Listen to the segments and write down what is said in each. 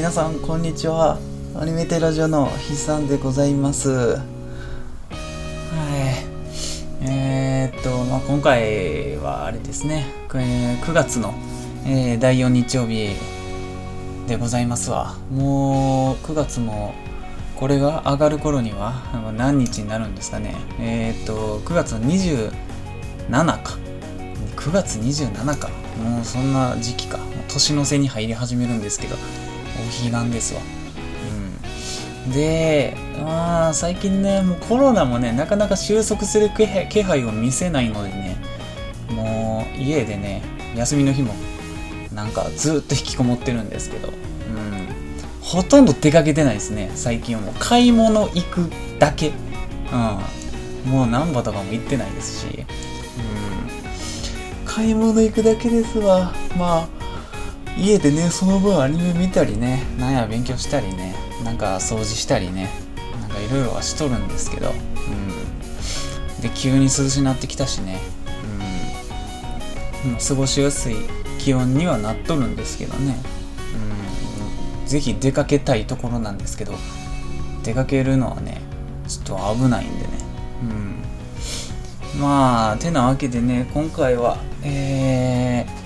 皆さんこんにちは。アニメテラジオの筆算でございます。はい。えー、っと、まあ、今回はあれですね。9月の、えー、第4日曜日でございますわ。もう9月もこれが上がる頃には何日になるんですかね。えー、っと9月の27か。9月27か。もうそんな時期か。年の瀬に入り始めるんですけど。お彼岸ですわ。うん。でまあ最近ねもうコロナもねなかなか収束する気配を見せないのでねもう家でね休みの日もなんかずっと引きこもってるんですけど、うん、ほとんど出かけてないですね最近は。もう買い物行くだけ、うん、もう難波とかも行ってないですし、うん、買い物行くだけですわ。まあ家でねその分アニメ見たりねなんや勉強したりねなんか掃除したりねなんかいろいろはしとるんですけど、うん、で急に涼しになってきたしね、うん、過ごしやすい気温にはなっとるんですけどね、うん、ぜひ出かけたいところなんですけど出かけるのはねちょっと危ないんでね、うん、まあてなわけでね今回はえー、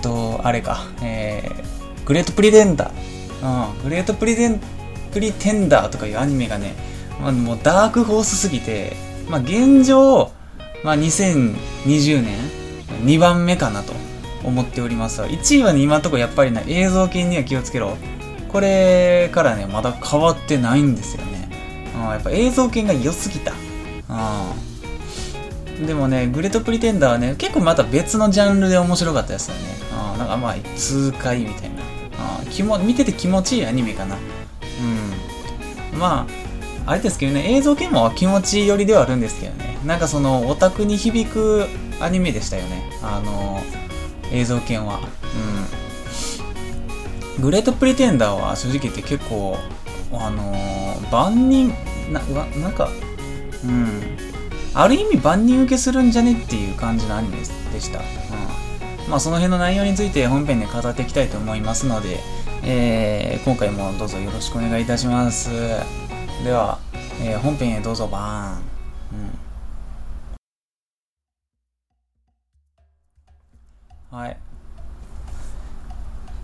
とあれか。えー、 Great Pretender、うん、 Great Preten Pretender とかいうアニメがね、まあ、もうダークホースすぎて、まあ、現状、まあ、2020年2番目かなと思っております1位はね今のとこやっぱりね映像研には気をつけろ。これからねまだ変わってないんですよね、うん、やっぱ映像系が良すぎた、うん、でもねグレートプリテンダーはね結構また別のジャンルで面白かったですよね、なんかまあ痛快みたいな、うん、気も見てて気持ちいいアニメかなうんまああれですけどね映像系も気持ちいい寄りではあるんですけどねなんかそのオタクに響くアニメでしたよねあの映像犬は。うん。グレートプリテンダーは正直言って結構、あのー、万人、な、なんか、うん。ある意味万人受けするんじゃねっていう感じのアニメでした。まあその辺の内容について本編で語っていきたいと思いますので、えー、今回もどうぞよろしくお願いいたします。では、えー、本編へどうぞバーン。はい。っ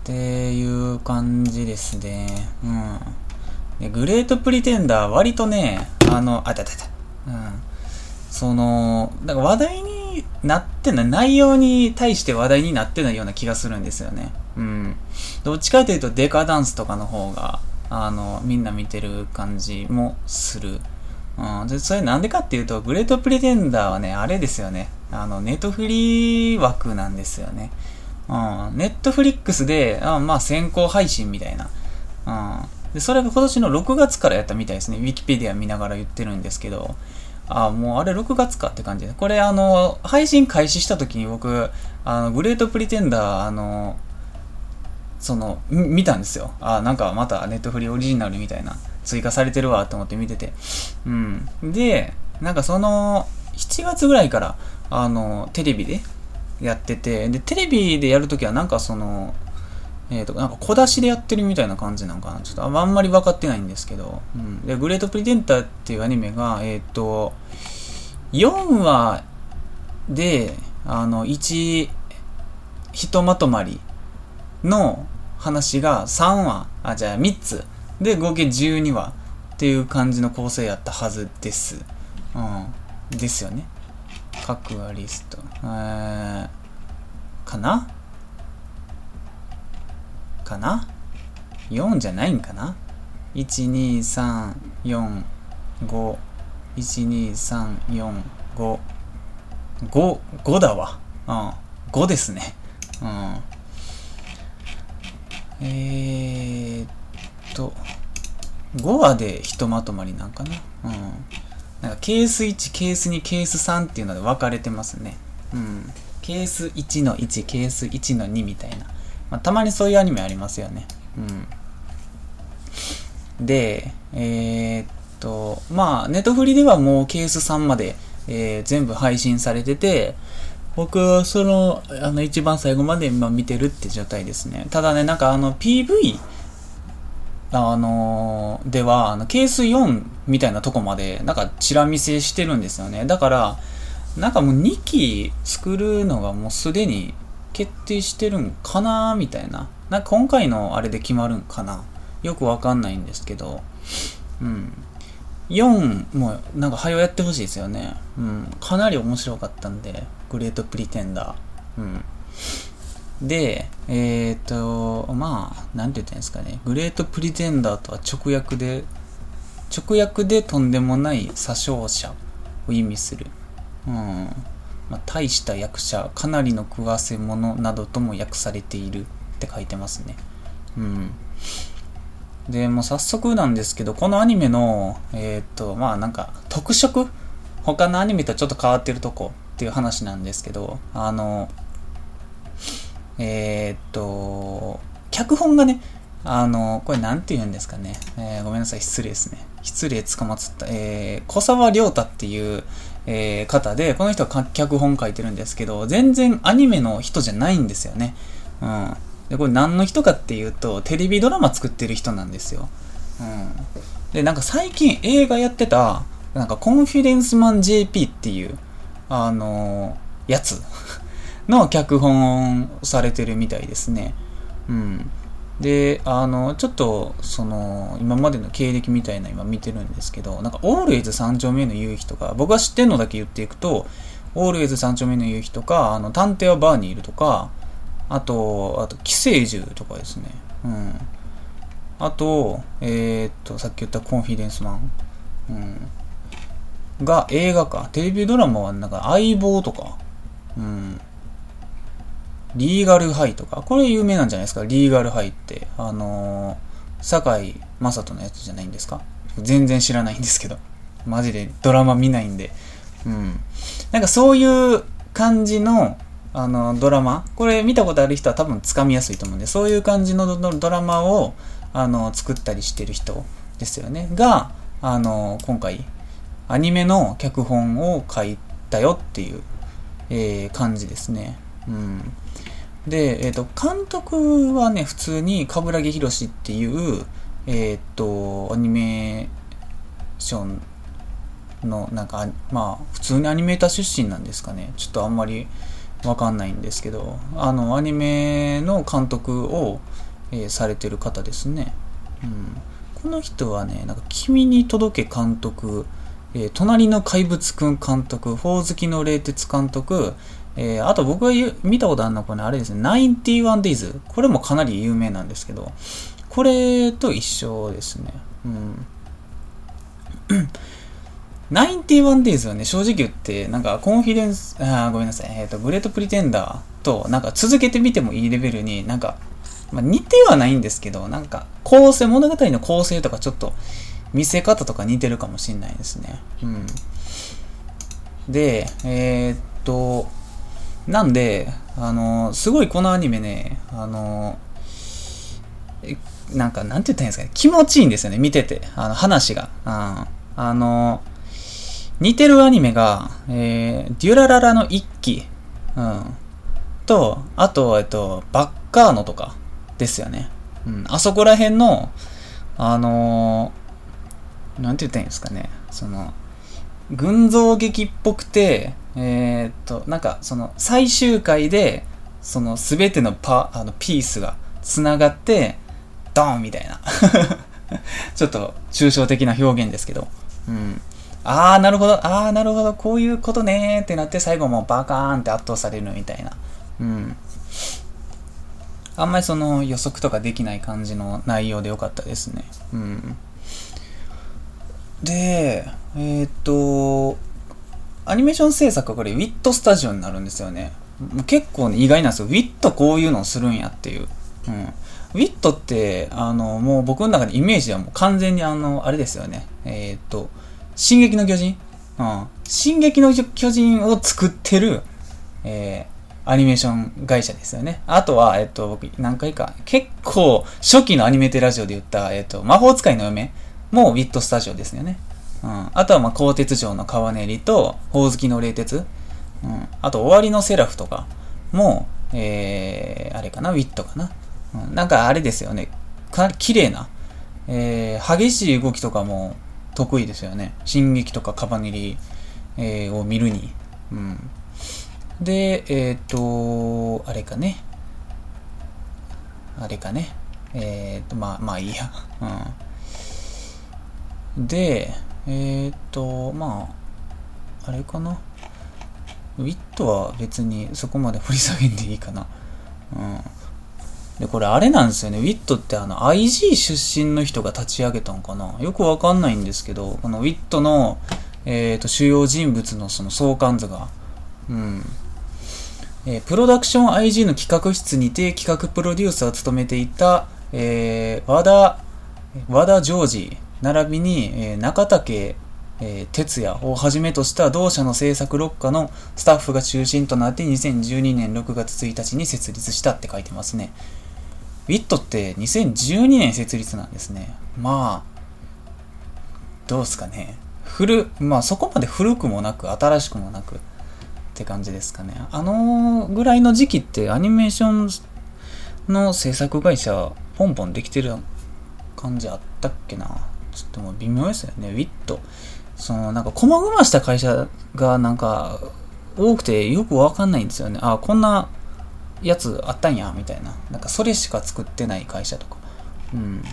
ていう感じですね。うん。でグレートプリテンダー、割とね、あの、あたたた。うん。その、なんか話題なってない、内容に対して話題になってないような気がするんですよね。うん。どっちかというと、デカダンスとかの方が、あの、みんな見てる感じもする。うん。で、それなんでかっていうと、グレートプリテンダーはね、あれですよね。あの、ネットフリー枠なんですよね。うん。ネットフリックスで、あまあ先行配信みたいな。うん。で、それが今年の6月からやったみたいですね。ウィキペディア見ながら言ってるんですけど。あ、もうあれ6月かって感じで。これあの、配信開始した時に僕、あの、グレートプリテンダー、あの、その、見たんですよ。あ、なんかまたネットフリオリジナルみたいな、追加されてるわと思って見てて。うん。で、なんかその、7月ぐらいから、あの、テレビでやってて、で、テレビでやるときはなんかその、えっ、ー、と、なんか小出しでやってるみたいな感じなんかな。ちょっとあんまり分かってないんですけど、うん。で、グレートプリテンターっていうアニメが、えっ、ー、と、4話で、あの、1、ひとまとまりの話が3話、あ、じゃあ3つ。で、合計12話っていう感じの構成やったはずです。うん。ですよね。各話リスト。えー、かな？かな ?4 じゃないんかな ?1、2、3、4、5、1、2、3、4、5、5、5だわ。うん。5ですね。うん。えー、っと、5話でひとまとまりなんかな？うん。なんかケース1、ケース2、ケース3っていうので分かれてますね。うん。ケース1の1、ケース1の2みたいな。まあ、たまにそういうアニメありますよね。うん。で、えー、っと、まあ、ネットフリではもうケース3まで、えー、全部配信されてて、僕はその、あの、一番最後まで今見てるって状態ですね。ただね、なんかあの PV あのーでは、あの、ケース4みたいなとこまで、なんか、チラ見せしてるんですよね。だから、なんかもう2期作るのがもうすでに決定してるんかなみたいな。なんか今回のあれで決まるんかなよくわかんないんですけど。うん。4もなんか早やってほしいですよね。うん。かなり面白かったんで、グレートプリテンダー。うん。で、えっ、と、まあ、なんて言ったんですかね。グレートプリテンダーとは直訳で、直訳でとんでもない詐称者を意味する。うん。まあ、大した役者、かなりの食わせ者などとも訳されているって書いてますね。うん。で、もう早速なんですけど、このアニメの、えっ、と、まあなんか、特色？他のアニメとはちょっと変わってるとこ？っていう話なんですけど、あの、えーっと、脚本がね、あの、これなんて言うんですかね。えーごめんなさい、失礼ですね。失礼つかまつった。えー、小沢亮太っていう、えー方で、この人は脚本書いてるんですけど、全然アニメの人じゃないんですよね。うん。で、これ何の人かっていうと、テレビドラマ作ってる人なんですよ。うん。で、なんか最近映画やってた、なんかコンフィデンスマン JP っていう、あのーやつの脚本をされてるみたいですね。うん。で、あの、ちょっと、その、今までの経歴みたいな今見てるんですけど、なんか、オールエイズ三丁目の夕日とか、僕が知ってるのだけ言っていくと、オールエイズ三丁目の夕日とか、あの、探偵はバーにいるとか、あと、あと、寄生獣とかですね。うん。あと、えーっと、さっき言ったコンフィデンスマン。うん。が映画か。テレビドラマはなんか相棒とか。うん。リーガルハイとか。これ有名なんじゃないですか？リーガルハイって。あのー、堺雅人のやつじゃないんですか？全然知らないんですけど。マジでドラマ見ないんで。うん。なんかそういう感じの、あの、ドラマ。これ見たことある人は多分つかみやすいと思うんで、そういう感じのドラマを、あの、作ったりしてる人ですよね。が、あの、今回、アニメの脚本を書いたよっていう、えー感じですね。うん。で、えっ、と、監督はね、普通に、冠城宏っていう、えっ、と、アニメーションの、なんか、まあ、普通にアニメーター出身なんですかね。ちょっとあんまりわかんないんですけど、あの、アニメの監督を、えーされてる方ですね。うん。この人はね、なんか、君に届け監督、えー隣の怪物くん監督、ほおずきの冷徹監督、えーあと僕が見たことあるのはこれ、あれですね、91 days。これもかなり有名なんですけど、これと一緒ですね。うん。91 days はね、正直言って、なんか、コンフィデンス、あごめんなさい、えっ、と、グレートプリテンダーと、なんか、続けてみてもいいレベルに、なんか、まあ、似てはないんですけど、なんか、構成、物語の構成とかちょっと、見せ方とか似てるかもしれないですね。うん。で、えーっと、なんで、あの、すごいこのアニメね、あの、えなんか、なんて言ったらいいんですかね、気持ちいいんですよね、見てて。あの、話が。うん。あの、似てるアニメが、えー、デュラララの一期、うん。と、あと、えっと、バッカーノとかですよね。うん。あそこら辺の、あのーなんて言ったらいいんですかね。その、群像劇っぽくて、えーっと、なんか、その、最終回で、その、すべてのパ、あの、ピースが繋がって、ドーンみたいな。ちょっと、抽象的な表現ですけど。うん。あー、なるほど、あー、なるほど、こういうことねーってなって、最後もバカーンって圧倒されるみたいな。うん。あんまりその予測とかできない感じの内容でよかったですね。うん。で、えーっと、アニメーション制作はこれ、ウィットスタジオになるんですよね。結構ね、意外なんですよ。ウィットこういうのをするんやっていう。うん。ウィットって、あの、もう僕の中でイメージはもう完全にあの、あれですよね。えーっと、進撃の巨人？うん。進撃の巨人を作ってる、えーアニメーション会社ですよね。あとは、えっと、僕何回か、結構初期のアニメテラジオで言った、えっと、魔法使いの嫁もウィットスタジオですよね。うん。あとは、まあ、鋼鉄城の川練りと、ほおずきの冷徹。うん。あと、終わりのセラフとかも、えー、あれかな、ウィットかな。うん。なんかあれですよね。かなり綺麗な、えー、激しい動きとかも得意ですよね。進撃とかカバネリ、えー、を見るに。うん。で、えっ、ー、と、あれかね。あれかね。えっ、ー、と、まあ、まあいいや。うん。で、えっ、と、まあ、あれかな。ウィットは別にそこまで掘り下げんでいいかな。うん。で、これあれなんですよね。ウィットってあの IG 出身の人が立ち上げたんかなよくわかんないんですけど、このウィットの、えっ、ー、と、主要人物のその相関図が、うん。えー、プロダクション IG の企画室にて企画プロデューサーを務めていた、えー、和田、和田ジョージ、並びに、えー、中竹、えー、哲也をはじめとした同社の制作6課のスタッフが中心となって2012年6月1日に設立したって書いてますね。ウィットって2012年設立なんですね。まあ、どうすかね。古、まあそこまで古くもなく、新しくもなくって感じですかね。あのぐらいの時期ってアニメーションの制作会社、ポンポンできてる感じあったっけな。ちょっともう微妙ですよね。ウィット。その、なんか、細々した会社がなんか、多くてよくわかんないんですよね。あ、こんなやつあったんや、みたいな。なんかそれしか作ってない会社とか。うん。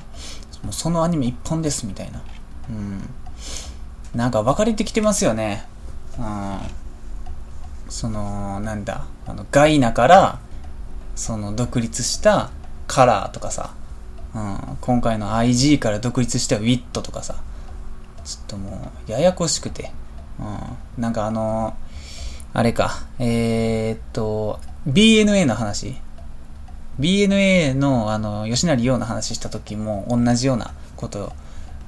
そのアニメ一本です、みたいな。うん。なんか分かれてきてますよね。うん。その、なんだ、あの、ガイナから、その独立したカラーとかさ、うん、今回の IG から独立した WIT とかさ、ちょっともう、ややこしくて、うん、なんかあのあれか、えー、っと、BNA の話。BNA の、あの、吉成陽の話した時も同じようなことを、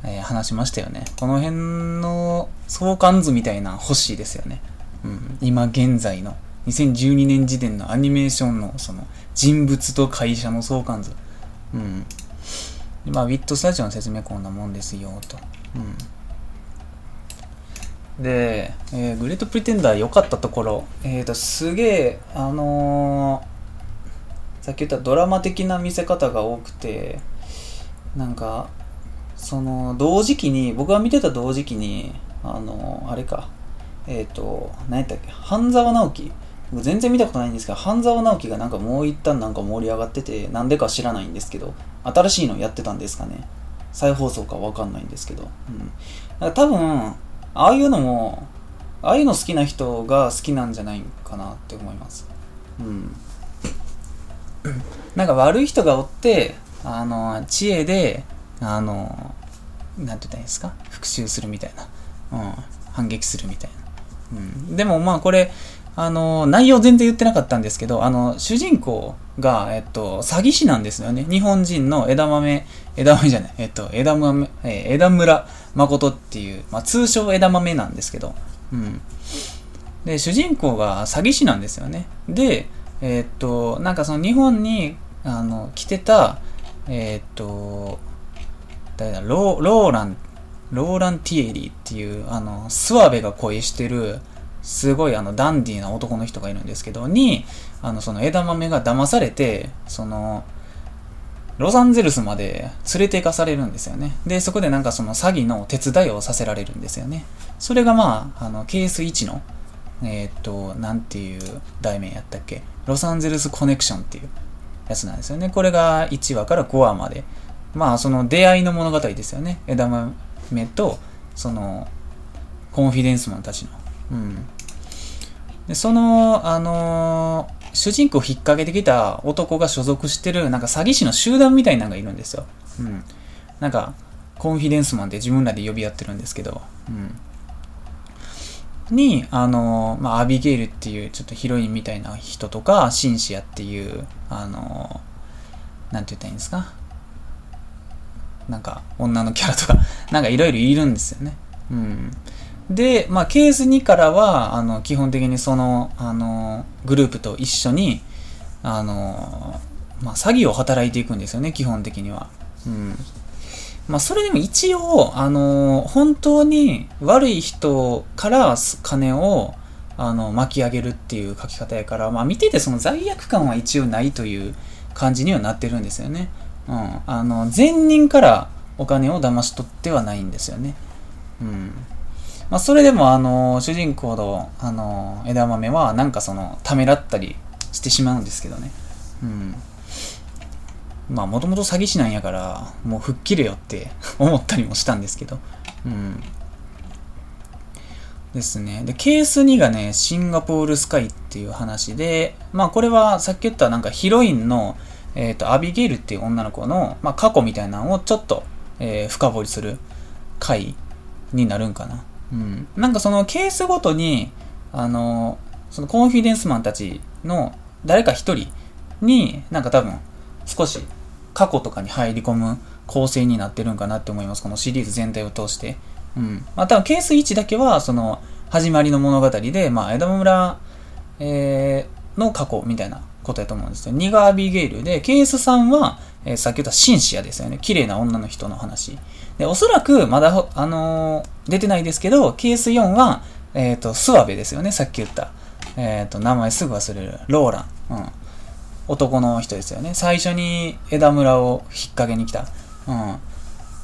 えー、話しましたよね。この辺の相関図みたいな欲しいですよね。うん、今現在の2012年時点のアニメーションのその人物と会社の相関図。うん。まあ、ウィットスタジオの説明こんなもんですよ、と。うん。で、えー、グレートプリテンダー良かったところ、えっ、ー、と、すげえ、あのー、さっき言ったドラマ的な見せ方が多くて、なんか、その、同時期に、僕が見てた同時期に、あのあれか、えっ、ー、と、何やったっけ、半沢直樹。全然見たことないんですけど、半沢直樹がなんかもう一旦なんか盛り上がってて、なんでか知らないんですけど、新しいのやってたんですかね。再放送かわかんないんですけど。うん。だから多分、ああいうのも、ああいうの好きな人が好きなんじゃないかなって思います。うん。なんか悪い人がおって、あの、知恵で、あの、なんて言ったらいいんですか？復讐するみたいな。うん。反撃するみたいな。うん、でもまあこれ、あの、内容全然言ってなかったんですけど、あの、主人公が、えっと、詐欺師なんですよね。日本人の枝豆、枝豆じゃない、えっと、枝豆、え、枝村誠っていう、まあ、通称枝豆なんですけど、うん。で、主人公が詐欺師なんですよね。で、えっと、なんかその日本に、あの、来てた、えっと、誰だ、ロー、ローラン、ローラン・ティエリーっていう、あの、スワベが恋してる、すごいあの、ダンディーな男の人がいるんですけど、に、あの、その枝豆が騙されて、その、ロサンゼルスまで連れて行かされるんですよね。で、そこでなんかその詐欺の手伝いをさせられるんですよね。それがまあ、あの、ケース1の、えー、っと、なんていう題名やったっけ？ロサンゼルスコネクションっていうやつなんですよね。これが1話から5話まで。まあ、その出会いの物語ですよね。枝豆と、その、コンフィデンスマンたちの。うん。で、その、あのー、主人公を引っ掛けてきた男が所属してる、なんか詐欺師の集団みたいなのがいるんですよ。うん。なんか、コンフィデンスマンって自分らで呼び合ってるんですけど、うん。に、あのー、まあ、アビゲイルっていうちょっとヒロインみたいな人とか、シンシアっていう、あのー、なんて言ったらいいんですか？なんか女のキャラとかなんかいろいろいるんですよね。うん。で、まあ、ケース2からは、あの、基本的にその、あの、グループと一緒に、あの、まあ、詐欺を働いていくんですよね、基本的には。うん。まあ、それでも一応、あの、本当に悪い人から金を、あの、巻き上げるっていう書き方やから、まあ、見ててその罪悪感は一応ないという感じにはなってるんですよね。うん、あの、善人からお金を騙し取ってはないんですよね。うん。まあ、それでも、あの、主人公の、あの、枝豆は、なんかその、ためらったりしてしまうんですけどね。うん。まあ、もともと詐欺師なんやから、もう吹っ切れよって思ったりもしたんですけど。うん。ですね。で、ケース2がね、シンガポールスカイっていう話で、まあこれはさっき言ったなんかヒロインの、えっ、ー、と、アビゲイルっていう女の子の、まあ過去みたいなのをちょっと、えー、深掘りする回になるんかな。うん。なんかそのケースごとに、あの、そのコンフィデンスマンたちの誰か一人に、なんか多分少し過去とかに入り込む構成になってるんかなって思います。このシリーズ全体を通して。うん。まあ多分ケース1だけは、その、始まりの物語で、まあ、枝村、えー、の過去みたいなことやと思うんですよ。2がアビゲイルで、ケース3は、えー、さっき言ったシンシアですよね。綺麗な女の人の話。で、おそらく、まだ、あのー、出てないですけど、ケース4は、えっ、ー、と、スワベですよね。さっき言った。えっ、と、名前すぐ忘れる。ローラン。うん。男の人ですよね。最初に枝村を引っ掛けに来た。うん。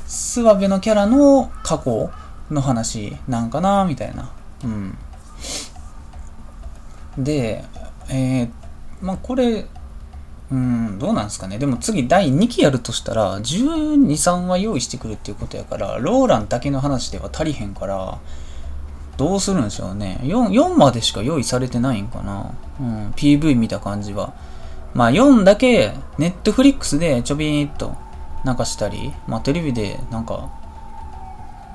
スワベのキャラの過去の話なんかなみたいな。うん。で、えー、まあこれ、うん、どうなんですかね。でも次第2期やるとしたら、12、3は用意してくるっていうことやから、ローランだけの話では足りへんから、どうするんでしょうね。4, 4までしか用意されてないんかな。うん、PV 見た感じは。まあ4だけ、ネットフリックスでちょびーっとなんかしたり、まあテレビでなんか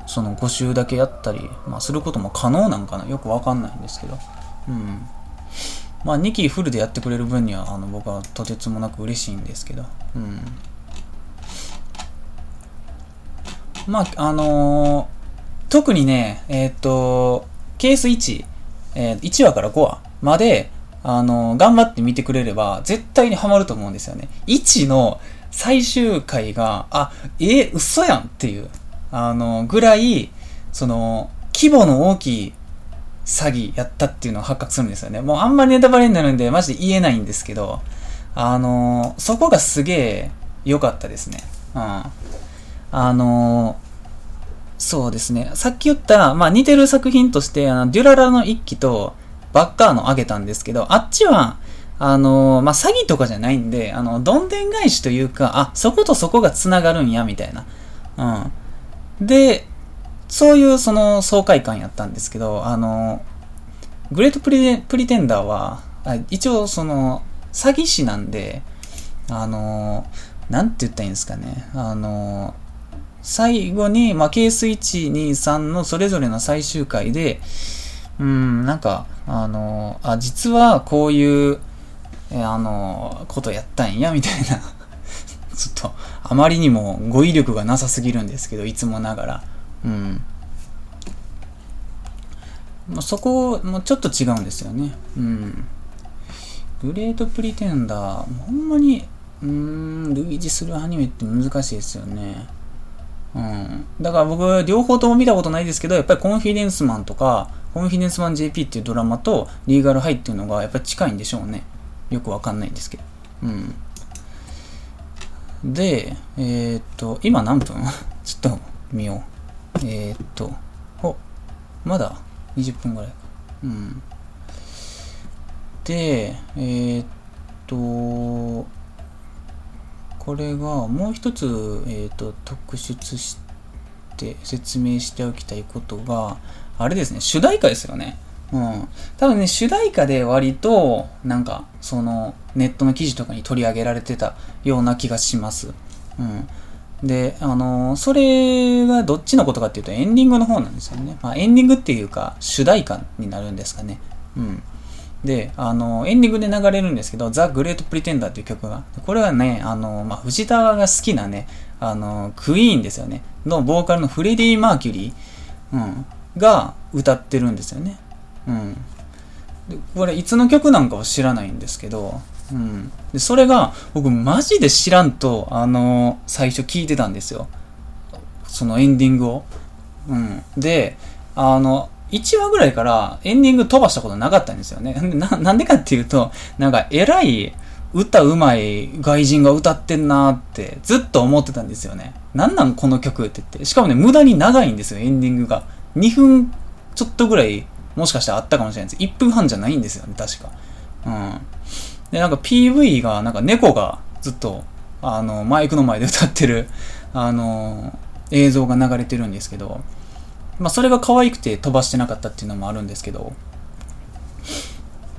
その5週だけやったり、まあ、することも可能なんかなよくわかんないんですけど。うん。まあ、2期フルでやってくれる分には、あの、僕はとてつもなく嬉しいんですけど。うん。まあ、あのー、特にね、えっ、と、ケース1、えー、1話から5話まで、あのー、頑張って見てくれれば、絶対にハマると思うんですよね。1の最終回が、あ、えー、嘘やんっていう。あの、ぐらい、その、規模の大きい詐欺やったっていうのを発覚するんですよね。もうあんまりネタバレになるんで、マジで言えないんですけど、あの、そこがすげえ良かったですね。うん。あの、そうですね。さっき言った、まあ似てる作品として、あの、デュララの一期とバッカーのあげたんですけど、あっちは、あのまあ、詐欺とかじゃないんで、あの、どんでん返しというか、あ、そことそこが繋がるんや、みたいな。うん。で、そういうその爽快感やったんですけど、あの、グレートプリテンダーは、一応その、詐欺師なんで、あの、なんて言ったらいいんですかね。あの、最後に、まあ、ケース1、2、3のそれぞれの最終回で、うん、なんか、あの、あ、実はこういう、あの、ことやったんや、みたいな ちょっと、あまりにも語彙力がなさすぎるんですけど、いつもながら。うん。ま、そこもちょっと違うんですよね。うん。グレートプリテンダー、ほんまに、うーん、類似するアニメって難しいですよね。うん。だから僕、両方とも見たことないですけど、やっぱりコンフィデンスマンとか、コンフィデンスマン JP っていうドラマと、リーガルハイっていうのがやっぱり近いんでしょうね。よくわかんないんですけど。うん。で、えー、っと、今何分？ちょっと見よう。えー、っと、お、まだ20分ぐらいか。うん。で、えー、っと、これがもう一つ、えー、っと、特出して説明しておきたいことが、あれですね、主題歌ですよね。うん。多分ね、主題歌で割と、なんか、その、ネットの記事とかに取り上げられてたような気がします。うん。で、あのそれがどっちのことかっていうとエンディングの方なんですよね。まあ、エンディングっていうか、主題歌になるんですかね。うん。で、あのエンディングで流れるんですけど、ザ・グレート・プリテンダーっていう曲が。これはね、あのまあ、藤田が好きなね、あのクイーンですよね。のボーカルのフレディ・マーキュリー、うん、が歌ってるんですよね。うん。これいつの曲なんかは知らないんですけど、うん。で、それが僕マジで知らんと、あの、最初聞いてたんですよ。そのエンディングを。うん。で、あの、1話ぐらいからエンディング飛ばしたことなかったんですよね。な、なんでかっていうと、なんか偉い歌うまい外人が歌ってんなーってずっと思ってたんですよね。なんなんこの曲って言って。しかもね、無駄に長いんですよ、エンディングが。2分ちょっとぐらい、もしかしたらあったかもしれないです。1分半じゃないんですよね、確か。うん。で、なんか PV が、なんか猫がずっと、あの、マイクの前で歌ってる、あの、映像が流れてるんですけど、まあ、それが可愛くて飛ばしてなかったっていうのもあるんですけど、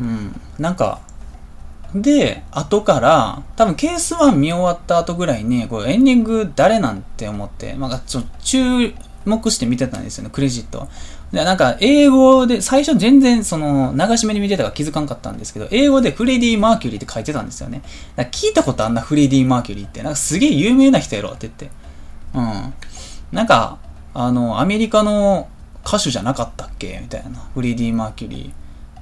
うん。なんか、で、後から、多分ケース1見終わった後ぐらいに、これエンディング誰なんて思って、まあ、ちょ注目して見てたんですよね、クレジット。で、なんか、英語で、最初全然、その、流し目に見てたから気づかんかったんですけど、英語でフレディ・マーキュリーって書いてたんですよね。聞いたことあんなフレディ・マーキュリーって。なんかすげえ有名な人やろって言って。うん。なんか、あの、アメリカの歌手じゃなかったっけ？みたいな。フレディ・マーキュリ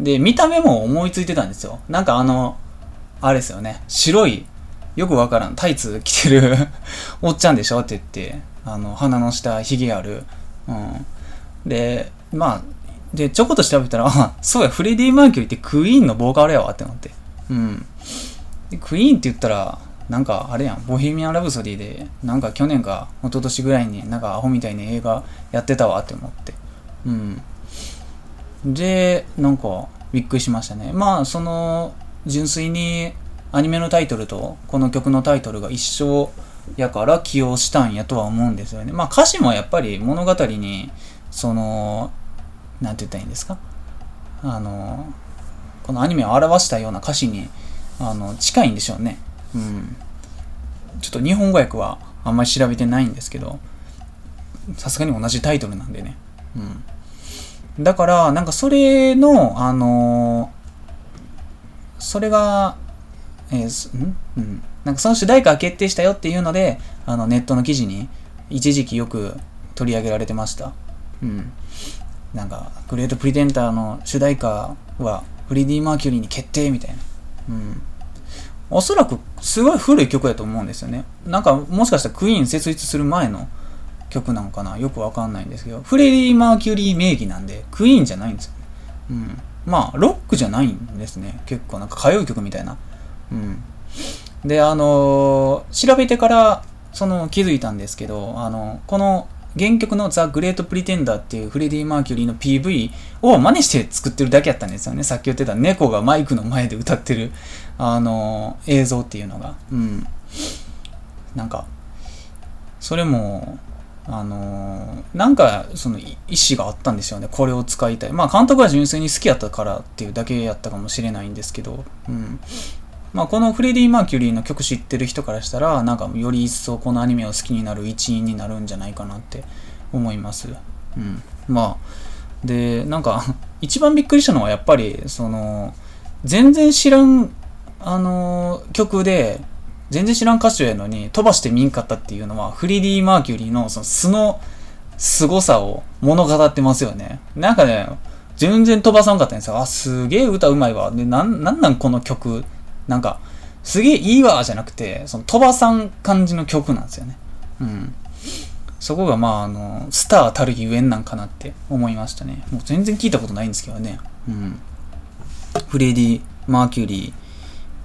ー。で、見た目も思いついてたんですよ。なんかあの、あれですよね。白い、よくわからん、タイツ着てる おっちゃんでしょ？って言って、あの、鼻の下、髭ある。うん。で、まあ、で、ちょこっと調べたら、あ、そうや、フレディ・マーキュリーってクイーンのボーカルやわって思って。うん。でクイーンって言ったら、なんかあれやん、ボヘミアン・ラブソディで、なんか去年か一昨年ぐらいになんかアホみたいに映画やってたわって思って。うん。で、なんかびっくりしましたね。まあ、その、純粋にアニメのタイトルとこの曲のタイトルが一緒やから起用したんやとは思うんですよね。まあ歌詞もやっぱり物語に、その、なんて言ったらいいんですか？あの、このアニメを表したような歌詞に、あの、近いんでしょうね。うん。ちょっと日本語訳はあんまり調べてないんですけど、さすがに同じタイトルなんでね。うん。だから、なんかそれの、あのそれが、えー、ん？うん。なんかその主題歌が決定したよっていうので、あのネットの記事に一時期よく取り上げられてました。うん。なんか、グレートプリテンターの主題歌はフリディ・マーキュリーに決定みたいな。うん。おそらくすごい古い曲だと思うんですよね。なんかもしかしたらクイーン設立する前の曲なのかなよくわかんないんですけど、フレディ・マーキュリー名義なんで、クイーンじゃないんですよね。うん。まあ、ロックじゃないんですね。結構なんか歌謡曲みたいな。うん。で、あのー、調べてから、その気づいたんですけど、あの、この原曲のザ・グレート・プリテンダーっていうフレディ・マーキュリーの PV を真似して作ってるだけやったんですよね。さっき言ってた猫がマイクの前で歌ってる、あのー、映像っていうのが。うん。なんか、それも、あのー、なんか、その、意思があったんですよね。これを使いたい。まあ、監督は純粋に好きやったからっていうだけやったかもしれないんですけど、うん。まあ、このフレディ・マーキュリーの曲知ってる人からしたら、なんか、より一層このアニメを好きになる一因になるんじゃないかなって思います。うん。まあ、で、なんか一番びっくりしたのはやっぱり、その、全然知らん、あのー、曲で、全然知らん歌手やのに飛ばして見んかったっていうのは、フリディ・マーキュリーのその素の凄さを物語ってますよね。なんかね、全然飛ばさんかったんですよ。あ、すげえ歌うまいわ。で、なん、なんなんこの曲。なんか、すげえいいわじゃなくて、その飛ばさん感じの曲なんですよね。うん。そこがまあ、あの、スターたるゆえんなんかなって思いましたね。もう全然聞いたことないんですけどね。うん。フレディ・マーキュリ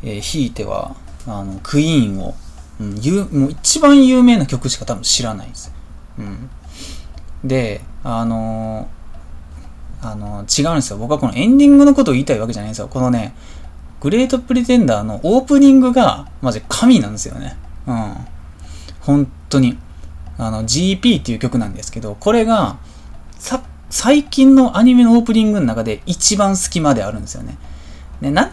ー、えー、ひいては、あの、クイーンを、うん、ゆもう一番有名な曲しか多分知らないです。うん。で、あのー、あのー、違うんですよ。僕はこのエンディングのことを言いたいわけじゃないんですよ。このね、グレートプリテンダーのオープニングが、マジ神なんですよね。うん。本当に。あの、GP っていう曲なんですけど、これが、さ、最近のアニメのオープニングの中で一番好きまであるんですよね。ね、な、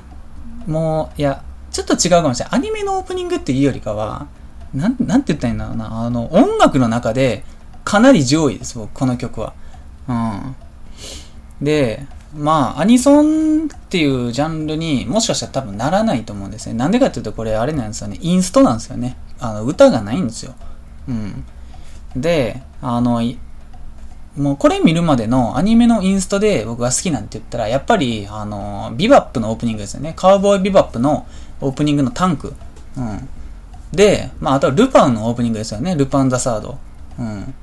もう、いや、ちょっと違うかもしれない。アニメのオープニングっていうよりかは、なん、なんて言ったらいいんだろうな。あの、音楽の中でかなり上位です、僕、この曲は。うん。で、まあ、アニソンっていうジャンルにもしかしたら多分ならないと思うんですね。なんでかっていうと、これあれなんですよね。インストなんですよね。あの、歌がないんですよ。うん。で、あの、もうこれ見るまでのアニメのインストで僕が好きなんて言ったら、やっぱり、あの、ビバップのオープニングですよね。カウボーイビバップのオープニングのタンク。うん。で、まあ、あとはルパンのオープニングですよね。ルパンザサード。うん。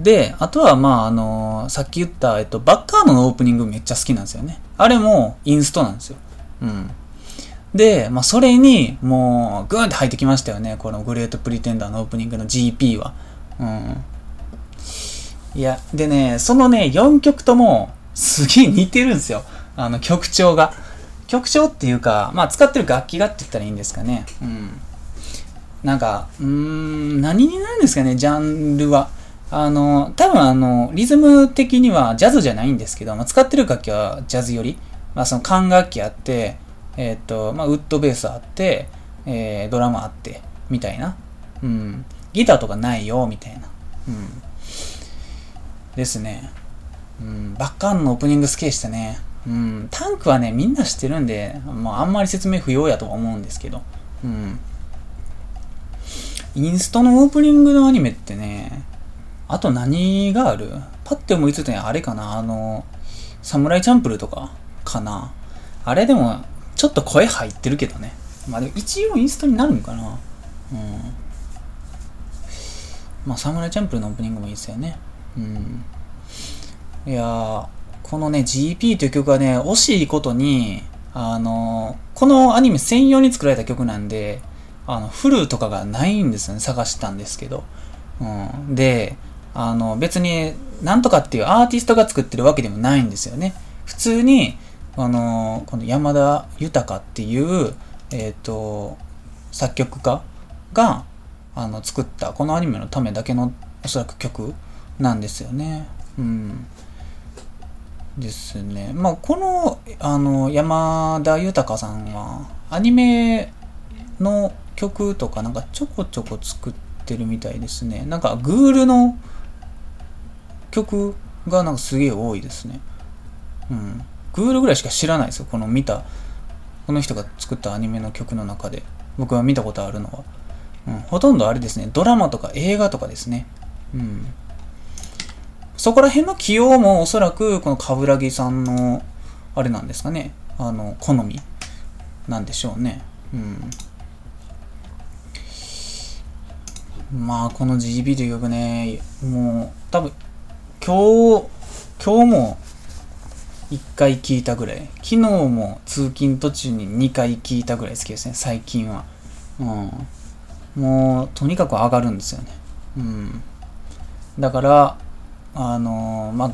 で、あとは、まあ、あのー、さっき言った、えっと、バッカーノのオープニングめっちゃ好きなんですよね。あれもインストなんですよ。うん。で、まあ、それに、もう、グーンって入ってきましたよね。このグレートプリテンダーのオープニングの GP は。うん。いや、でね、そのね、4曲とも、すげえ似てるんですよ。あの、曲調が。曲調っていうか、まあ、使ってる楽器がって言ったらいいんですかね。うん。なんか、うーん、何になるんですかね、ジャンルは。あの、多分あの、リズム的にはジャズじゃないんですけど、まあ、使ってる楽器はジャズより、まあ、その管楽器あって、えっ、ー、と、まあ、ウッドベースあって、えー、ドラムあって、みたいな。うん。ギターとかないよ、みたいな。うん。ですね。うん。バッカーンのオープニング好きでしたね。うん。タンクはね、みんな知ってるんで、まあ、あんまり説明不要やとは思うんですけど。うん。インストのオープニングのアニメってね、あと何がある？パッて思いついたのあれかなあの、サムライチャンプルとかかなあれでも、ちょっと声入ってるけどね。まあでも一応インストになるんかなうん。まあ、サムライチャンプルのオープニングもいいですよね。うん。いやー、このね、GP という曲はね、惜しいことに、あの、このアニメ専用に作られた曲なんで、あの、フルとかがないんですよね。探したんですけど。うん。で、あの、別に、なんとかっていうアーティストが作ってるわけでもないんですよね。普通に、あの、この山田豊っていう、えっ、ー、と、作曲家が、あの、作った、このアニメのためだけの、おそらく曲なんですよね。うん。ですね。まあ、この、あの、山田豊さんは、アニメの曲とかなんかちょこちょこ作ってるみたいですね。なんか、グールの曲がなんかすげえ多いですね。うん。グールぐらいしか知らないですよ。この見た、この人が作ったアニメの曲の中で。僕は見たことあるのは。うん。ほとんどあれですね。ドラマとか映画とかですね。うん。そこら辺の起用もおそらくこの冠城さんのあれなんですかね。あの、好みなんでしょうね。うん。まあ、この GB という曲ね、もう、多分、今日、今日も1回聞いたぐらい。昨日も通勤途中に2回聞いたぐらい好きですね、最近は。うん。もう、とにかく上がるんですよね。うん。だから、あのー、まあ、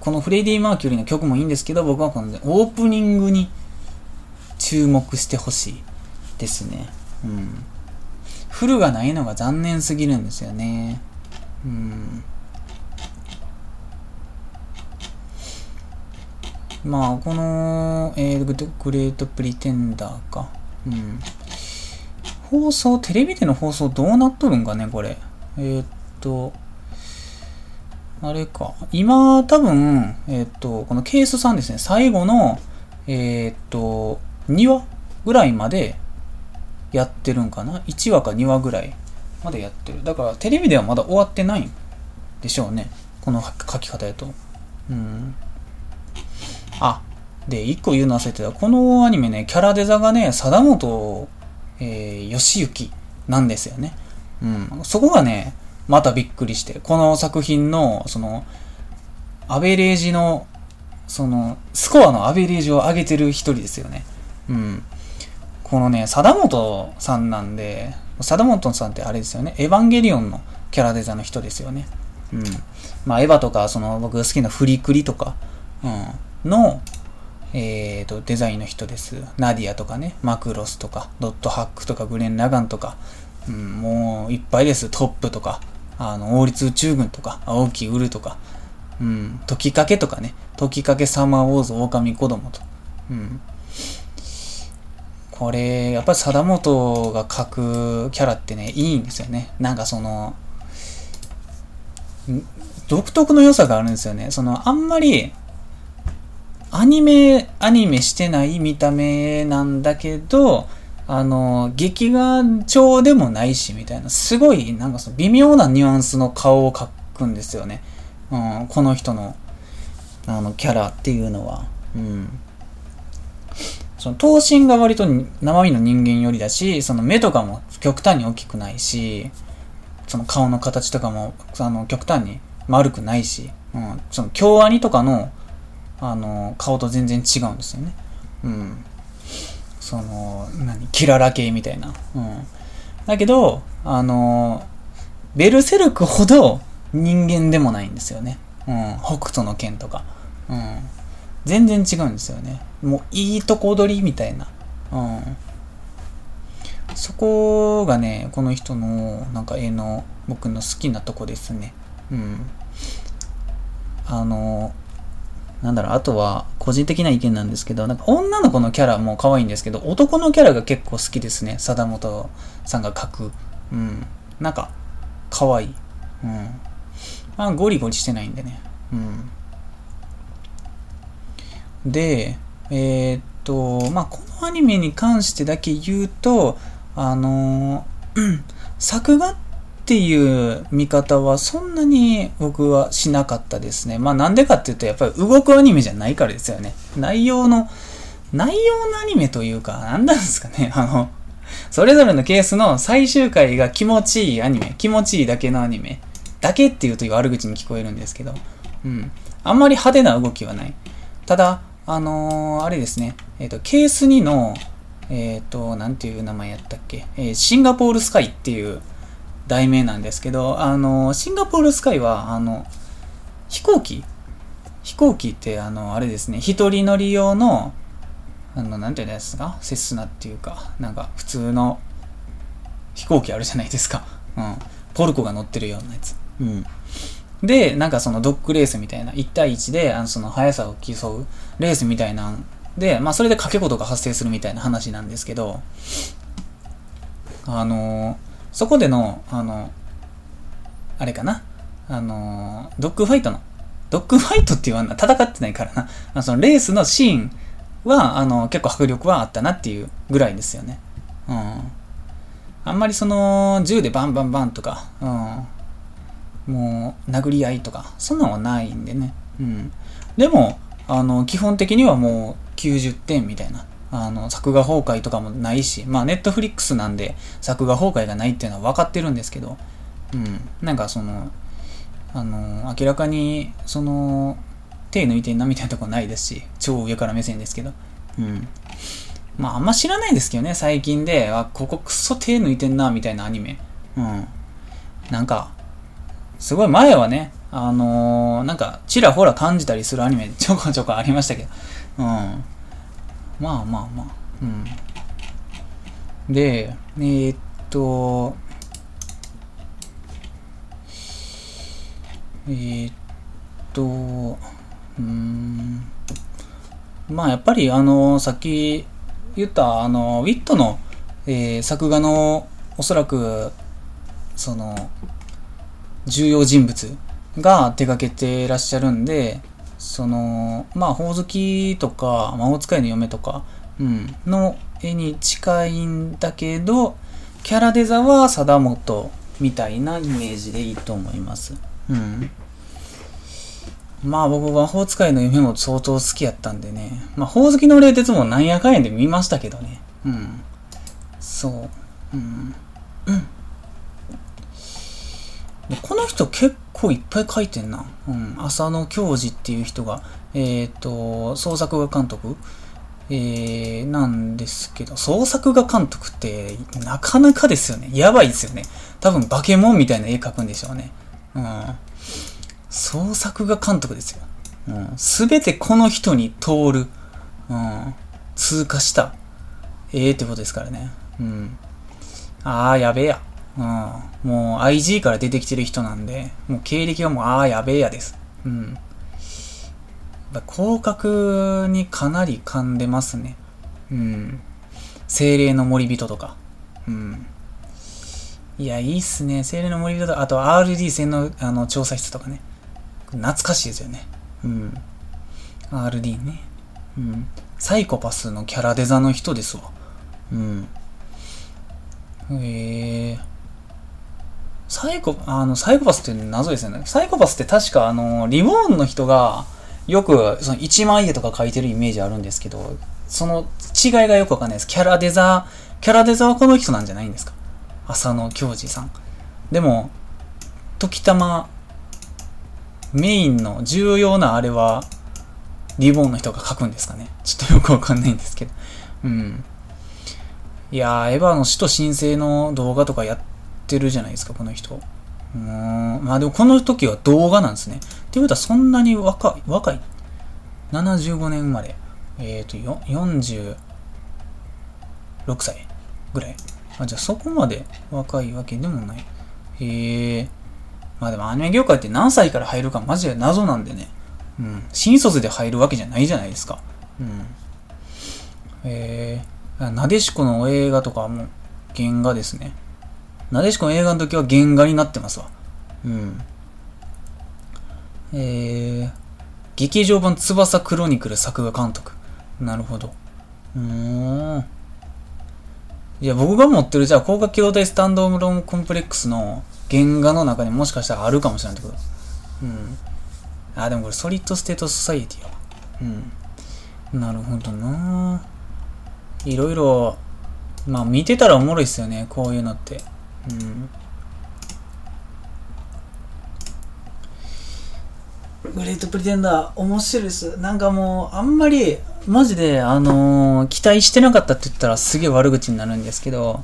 このフレディ・マーキュリーの曲もいいんですけど、僕はこの、オープニングに注目してほしいですね。うん。フルがないのが残念すぎるんですよね。うん。まあ、この、えー、グレートプリテンダーか。うん。放送、テレビでの放送どうなっとるんかね、これ。えー、っと、あれか。今、多分、えー、っと、このケースさんですね、最後の、え、っと、2話ぐらいまでやってるんかな ?1 話か2話ぐらいまでやってる。だからテレビではまだ終わってないんでしょうね。この書き方やと。うん。あ、で、1個言うの忘れてた。このアニメね、キャラデザがね、貞本、えー、義行なんですよね。うん。そこがね、またびっくりして、この作品の、その、アベレージの、その、スコアのアベレージを上げてる一人ですよね。うん。このね、貞本さんなんで、貞本さんってあれですよね、エヴァンゲリオンのキャラデザの人ですよね。うん。まあ、エヴァとか、その、僕が好きなフリクリとか、うん、の、えーと、デザインの人です。ナディアとかね、マクロスとか、ドットハックとか、グレン・ラガンとか、うん、もういっぱいです。トップとか、あの、王立宇宙軍とか、青木ウルとか、うん、時かけとかね、時かけサマーウォーズ狼子供と、うん、これ、やっぱり貞本が描くキャラってね、いいんですよね。なんかその、独特の良さがあるんですよね。その、あんまり、アニメ、アニメしてない見た目なんだけど、あの、劇画調でもないし、みたいな、すごい、なんかその微妙なニュアンスの顔を描くんですよね。うん、この人の、あの、キャラっていうのは。うん。その頭身が割と生身の人間寄りだし、その目とかも極端に大きくないし、その顔の形とかも、あの、極端に丸くないし、うん、その京アニとかの、あの、顔と全然違うんですよね。うん。その、何、キララ系みたいな。うん。だけど、あの、ベルセルクほど人間でもないんですよね。うん。北斗の剣とか。うん。全然違うんですよね。もういいとこ取りみたいな。うん。そこがね、この人のなんか絵の僕の好きなとこですね。うん。あの、なんだろう、あとは個人的な意見なんですけど、なんか女の子のキャラも可愛いんですけど、男のキャラが結構好きですね。貞本さんが描く。うん。なんか、可愛い。うん。まあ、ゴリゴリしてないんでね。うん。で、えー、っと、まあ、このアニメに関してだけ言うと、あのー、作画っっていう見方はそんなに僕はしなかったですね。まあなんでかっていうとやっぱり動くアニメじゃないからですよね。内容の、内容のアニメというか、なんなんですかね。あの、それぞれのケースの最終回が気持ちいいアニメ、気持ちいいだけのアニメ。だけっていうと悪口に聞こえるんですけど、うん。あんまり派手な動きはない。ただ、あのー、あれですね、えっ、ー、と、ケース2の、えっ、ー、と、なんていう名前やったっけ、えシンガポールスカイっていう題名なんですけど、あの、シンガポールスカイは、あの、飛行機飛行機って、あの、あれですね、一人乗り用の、あの、なんていうんですかセスナっていうか、なんか、普通の飛行機あるじゃないですか。うん。ポルコが乗ってるようなやつ。うん。で、なんかそのドッグレースみたいな、1対1で、あのその速さを競うレースみたいなんで、まあそれで掛け事が発生するみたいな話なんですけど、あのそこでの、あの、あれかな、あの、ドッグファイトの、ドッグファイトって言わんな、戦ってないからな、あそのレースのシーンは、あの、結構迫力はあったなっていうぐらいですよね。うん。あんまりその、銃でバンバンバンとか、うん。もう、殴り合いとか、そんなのはないんでね。うん。でも、あの、基本的にはもう90点みたいなあの、作画崩壊とかもないし、まあ、ネットフリックスなんで、作画崩壊がないっていうのは分かってるんですけど、うん、なんかその、あの、明らかに、その、手抜いてんなみたいなとこないですし、超上から目線ですけど、うん。まあ、あんま知らないですけどね、最近で、あ、ここクソ手抜いてんな、みたいなアニメ。うん。なんか、すごい前はね、あのー、なんか、ちらほら感じたりするアニメちょこちょこありましたけど、うん。まあまあまあ。うん。で、えー、っと、えー、っと、うん、まあやっぱりあの、さっき言ったあの、ウィットの、えー、作画のおそらく、その、重要人物が手掛けてらっしゃるんで、その、まあ、ほおずきとか、魔法使いの嫁とか、うん、の絵に近いんだけど、キャラデザは貞本みたいなイメージでいいと思います。うん。まあ僕魔法使いの夢も相当好きやったんでね。まあ、ほおずきの冷徹もなんやかんやで見ましたけどね。うん。そう。うん。うん。この人結構いっぱい書いてんな。うん。浅野教授っていう人が、えっ、ー、と、創作画監督えー、なんですけど、創作画監督ってなかなかですよね。やばいですよね。多分バケモンみたいな絵描くんでしょうね。うん。創作画監督ですよ。うん。すべてこの人に通る、うん。通過した、ええー、ってことですからね。うん。ああ、やべえや。うん。もう IG から出てきてる人なんで、もう経歴はもう、ああ、やべえやです。うん。広角にかなり噛んでますね。うん。精霊の森人とか。うん。いや、いいっすね。精霊の森人とか、あと RD 戦のあの調査室とかね。懐かしいですよね。うん。RD ね。うん。サイコパスのキャラデザの人ですわ。うん。へえー。サイコ、あの、サイコパスって謎ですよね。サイコパスって確か、あの、リボーンの人が、よく、その1万円とか書いてるイメージあるんですけど、その違いがよくわかんないです。キャラデザ、キャラデザはこの人なんじゃないんですか？浅野教授さん。でも、時たま、メインの重要なあれは、リボンの人が書くんですかねちょっとよくわかんないんですけど。うん。いやー、エヴァの死と申請の動画とかやってるじゃないですか、この人。うん。まあでもこの時は動画なんですね。っていうことはそんなに若い、若い。75年生まれ。えっ、ー、と、46歳ぐらい。あ、じゃあそこまで若いわけでもない。へえ。まあでもアニメ業界って何歳から入るかマジで謎なんでね。うん。新卒で入るわけじゃないじゃないですか。うん。えー、なでしこの映画とかも原画ですね。なでしこの映画の時は原画になってますわ。うん。えー、劇場版翼クロニクル作画監督。なるほど。うーん。いや、僕が持ってるじゃあ、攻殻機動隊スタンドアローンコンプレックスの原画の中にもしかしたらあるかもしれないってこと。うん。あ、でもこれソリッドステートソサイエティやわ。うん。なるほどないろいろ、まあ見てたらおもろいっすよね、こういうのって。グレートプリテンダー、面白いです。なんかもう、あんまり、マジで、あのー、期待してなかったって言ったらすげえ悪口になるんですけど、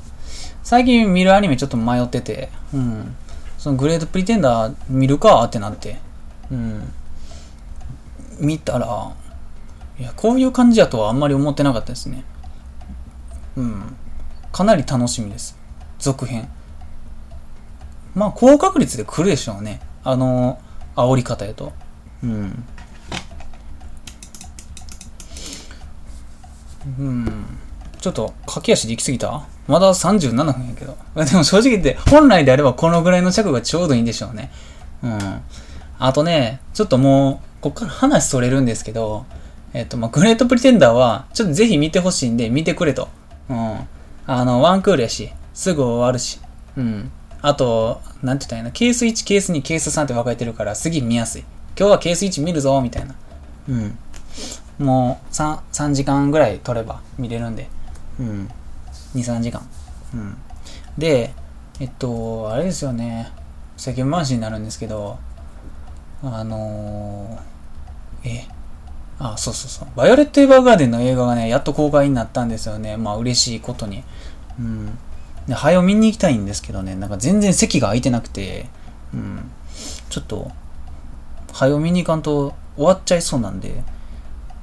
最近見るアニメちょっと迷ってて、うん。そのグレートプリテンダー見るかってなって、うん。見たら、いや、こういう感じやとはあんまり思ってなかったですね。うん。かなり楽しみです。続編。まあ、高確率で来るでしょうね。あの、煽り方やと。うん。うん。ちょっと駆け足で行き過ぎた？まだ37分やけど。でも正直言って、本来であればこのぐらいの尺がちょうどいいんでしょうね。うん。あとね、ちょっともう、こっから話それるんですけど、えっと、まあ、グレートプリテンダーは、ちょっとぜひ見てほしいんで、見てくれと。うん。あの、ワンクールやし、すぐ終わるし。うん。あと、なんて言ったらいいな、ケース1、ケース2、ケース3って分かれてるから、次見やすい。今日はケース1見るぞ、みたいな。うん。もう3、3時間ぐらい取れば見れるんで。うん。2、3時間。うん。で、えっと、あれですよね。世間話になるんですけど、あのー、え、あ、そうそうそう。バイオレット・エヴァーガーデンの映画がね、やっと公開になったんですよね。まあ嬉しいことに。うん。で、早を見に行きたいんですけどね、なんか全然席が空いてなくて、うん。ちょっと、早を見に行かんと終わっちゃいそうなんで、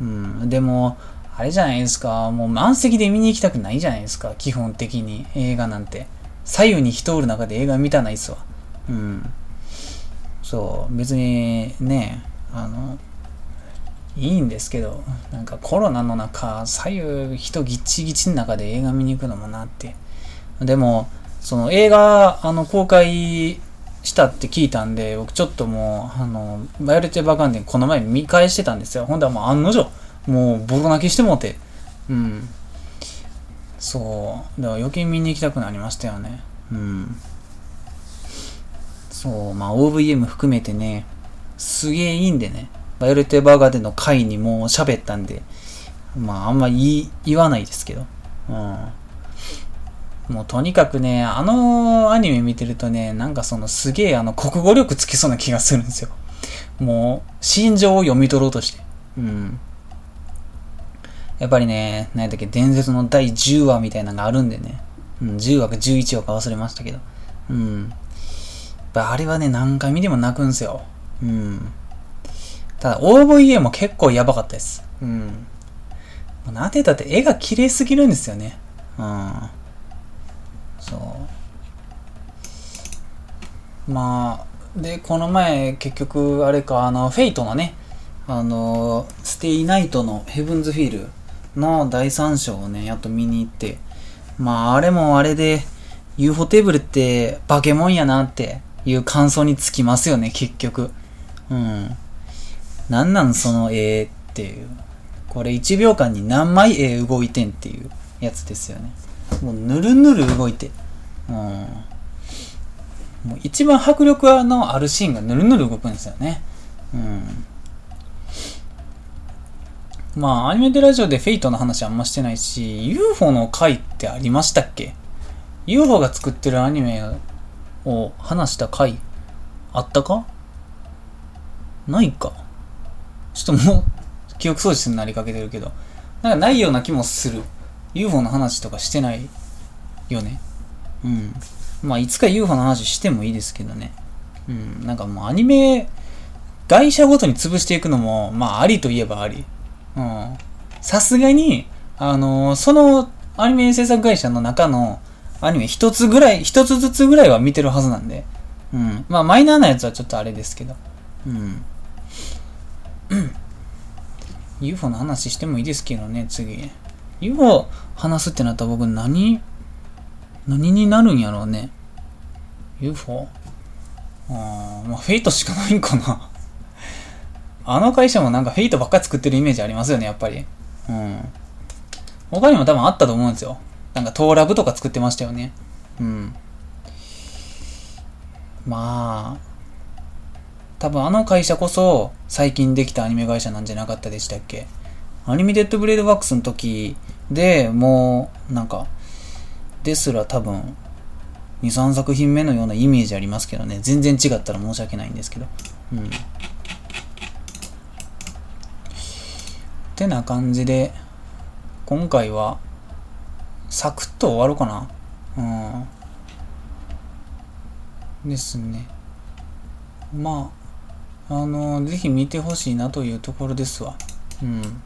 うん。でも、あれじゃないですか。もう満席で見に行きたくないじゃないですか。基本的に映画なんて。左右に人おる中で映画見たないっすわ。うん。そう、別にね、あの、いいんですけど、なんかコロナの中、左右人ギッチギチの中で映画見に行くのもなって。でも、その映画、あの、公開したって聞いたんで、僕ちょっともう、あの、バイオレット・エヴァーガンデンこの前見返してたんですよ。ほんでもう案の定、もうボロ泣きしてもうて。うん。そう。だから余計見に行きたくなりましたよね。うん。そう、まあ OVM 含めてね、すげえいいんでね。バイオレット・エヴァーガーデンの回にもう喋ったんで、まああんま言言わないですけど。うん。もうとにかくね、あのアニメ見てるとね、なんかそのすげえあの国語力つきそうな気がするんですよ。もう、心情を読み取ろうとして。うん。やっぱりね、何やったっけ、伝説の第10話みたいなのがあるんでね。うん、10話か11話か忘れましたけど。うん。あれはね、何回見ても泣くんすよ。うん。ただ、OVA も結構やばかったです。うん。なんて言ったって絵が綺麗すぎるんですよね。うん。そう。まあ、で、この前、結局、あれか、あの、フェイトのね、あの、ステイナイトのヘブンズフィールの第3章をね、やっと見に行って、まあ、あれもあれで、UFO テーブルって化け物やなっていう感想につきますよね、結局。うん。なんなんその絵っていう。これ1秒間に何枚絵動いてんっていうやつですよね。もうぬるぬる動いて。うん。もう一番迫力のあるシーンがぬるぬる動くんですよね。うん。まあ、アニメでラジオでフェイトの話あんましてないし、UFO の回ってありましたっけ ?UFO が作ってるアニメを話した回あったか？ないかちょっともう、記憶喪失になりかけてるけど、なんかないような気もする。UFO の話とかしてないよね。うん。まあ、いつか UFO の話してもいいですけどね。うん。なんかもうアニメ、会社ごとに潰していくのも、まあ、ありといえばあり。うん。さすがに、あのー、そのアニメ制作会社の中のアニメ一つぐらい、一つずつぐらいは見てるはずなんで。うん。まあ、マイナーなやつはちょっとあれですけど。うん。UFO の話してもいいですけどね、次。UFO 話すってなったら僕何、何になるんやろうね。UFO? あまあ、フェイトしかないんかな あの会社もなんかフェイトばっか作ってるイメージありますよね、やっぱり。うん。他にも多分あったと思うんですよ。なんかとうらぶとか作ってましたよね。うん。まあ、多分あの会社こそ最近できたアニメ会社なんじゃなかったでしたっけアンリミテッドブレードワークスの時でもうなんかですら多分2、3作品目のようなイメージありますけどね。全然違ったら申し訳ないんですけど。うん。ってな感じで、今回は、サクッと終わろうかな。うん。ですね。まあ、あの、ぜひ見てほしいなというところですわ。うん。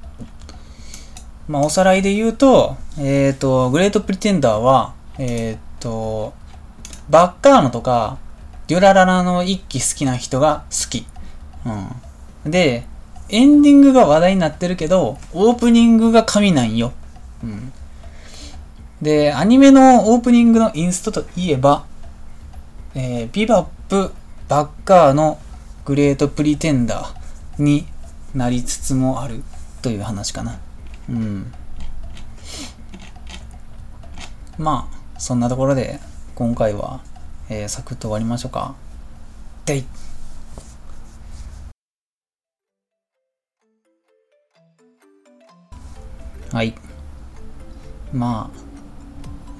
まあ、おさらいで言うと、えっ、ー、と、グレートプリテンダーは、えっ、ー、と、バッカーノとか、デュラララの一期好きな人が好き。うん。で、エンディングが話題になってるけど、オープニングが神なんよ。うん。で、アニメのオープニングのインストといえば、えー、ビバップ、バッカーのグレートプリテンダーになりつつもあるという話かな。うん。まあ、そんなところで、今回は、えー、サクッと終わりましょうか。でいはい。まあ、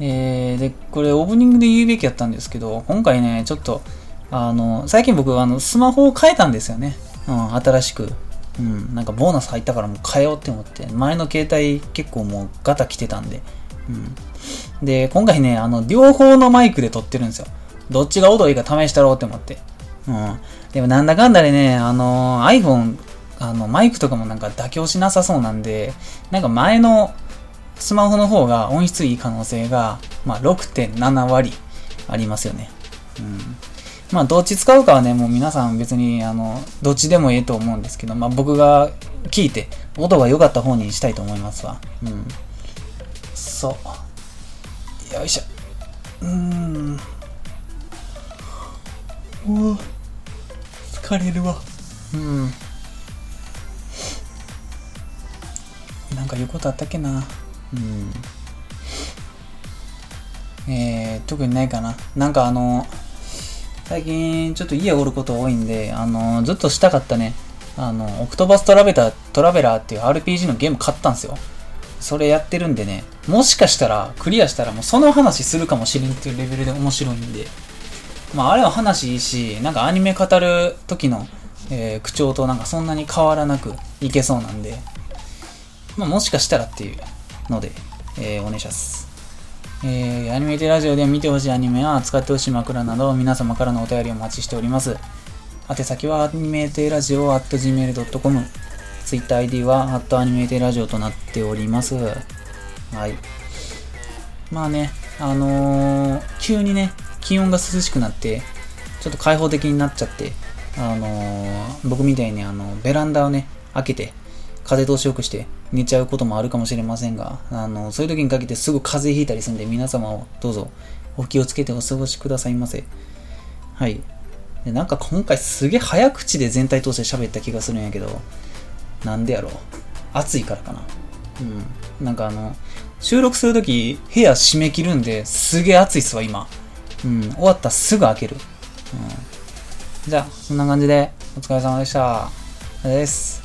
えー、で、これオープニングで言うべきやったんですけど、今回ね、ちょっと、あの、最近僕、あの、スマホを変えたんですよね。うん、新しく。うん、なんかボーナス入ったからもう変えようって思って、前の携帯結構もうガタ来てたんで、うん。で、今回ね、あの、両方のマイクで撮ってるんですよ。どっちが音いいか試したろうって思って。うん。でもなんだかんだでね、あの、iPhone、あの、マイクとかもなんか妥協しなさそうなんで、なんか前のスマホの方が音質いい可能性が、まあ、6.7割ありますよね。うん。まあ、どっち使うかはね、もう皆さん別に、あの、どっちでもいいと思うんですけど、まあ、僕が聞いて、音が良かった方にしたいと思いますわ。うん。そう。よいしょ。うーん。うわ。疲れるわ。うん。なんか言うことあったっけな。うん。えー、特にないかな。なんかあの、最近ちょっと家おること多いんで、あの、ずっとしたかったね、あの、オクトパストラベラー、トラベラーっていう RPG のゲーム買ったんですよ。それやってるんでね、もしかしたら、クリアしたらもうその話するかもしれんっていうレベルで面白いんで、まああれは話いいし、なんかアニメ語る時の、えー、口調となんかそんなに変わらなくいけそうなんで、まあもしかしたらっていうので、えー、お願いします。えー、アニメテラジオで見てほしいアニメや使ってほしい枕など皆様からのお便りをお待ちしております。宛先はアニメテラジオ at gmail.com TwitterID はアットアニメテラジオとなっております。はい。まあね、あのー、急にね、気温が涼しくなって、ちょっと開放的になっちゃって、あのー、僕みたいにあの、ベランダをね、開けて、風通しよくして寝ちゃうこともあるかもしれませんが、あの、そういう時にかけてすぐ風邪ひいたりするんで、皆様をどうぞお気をつけてお過ごしくださいませ。はい。でなんか今回すげえ早口で全体通して喋った気がするんやけど、なんでやろう。暑いからかな。うん。なんかあの、収録するとき部屋閉め切るんですげえ暑いっすわ、今。うん。終わったらすぐ開ける。うん。じゃあ、そんな感じでお疲れ様でした。です。